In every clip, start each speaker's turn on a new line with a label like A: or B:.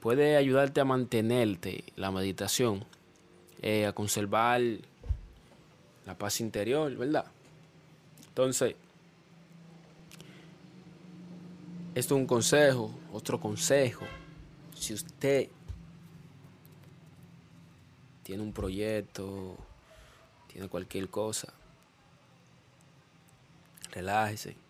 A: puede ayudarte a mantenerte la meditación, eh, a conservar la paz interior, ¿verdad? Entonces, esto es un consejo, otro consejo. Si usted tiene un proyecto, tiene cualquier cosa, relájese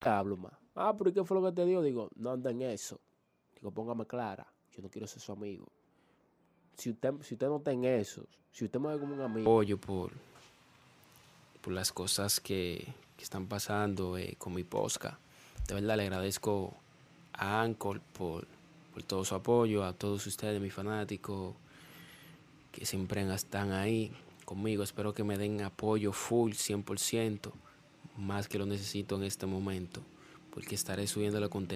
A: Hablo más. Ah, pero ¿qué fue lo que te dio? Digo, no anda en eso. Digo, póngame clara. Yo no quiero ser su amigo. Si usted, si usted no está en eso, si usted me ve como un amigo, apoyo por, por las cosas que, que están pasando eh, con mi posca. De verdad le agradezco a Anchor por, por todo su apoyo, a todos ustedes, mis fanáticos, que siempre están ahí conmigo. Espero que me den apoyo full, 100%, más que lo necesito en este momento, porque estaré subiendo la contenido.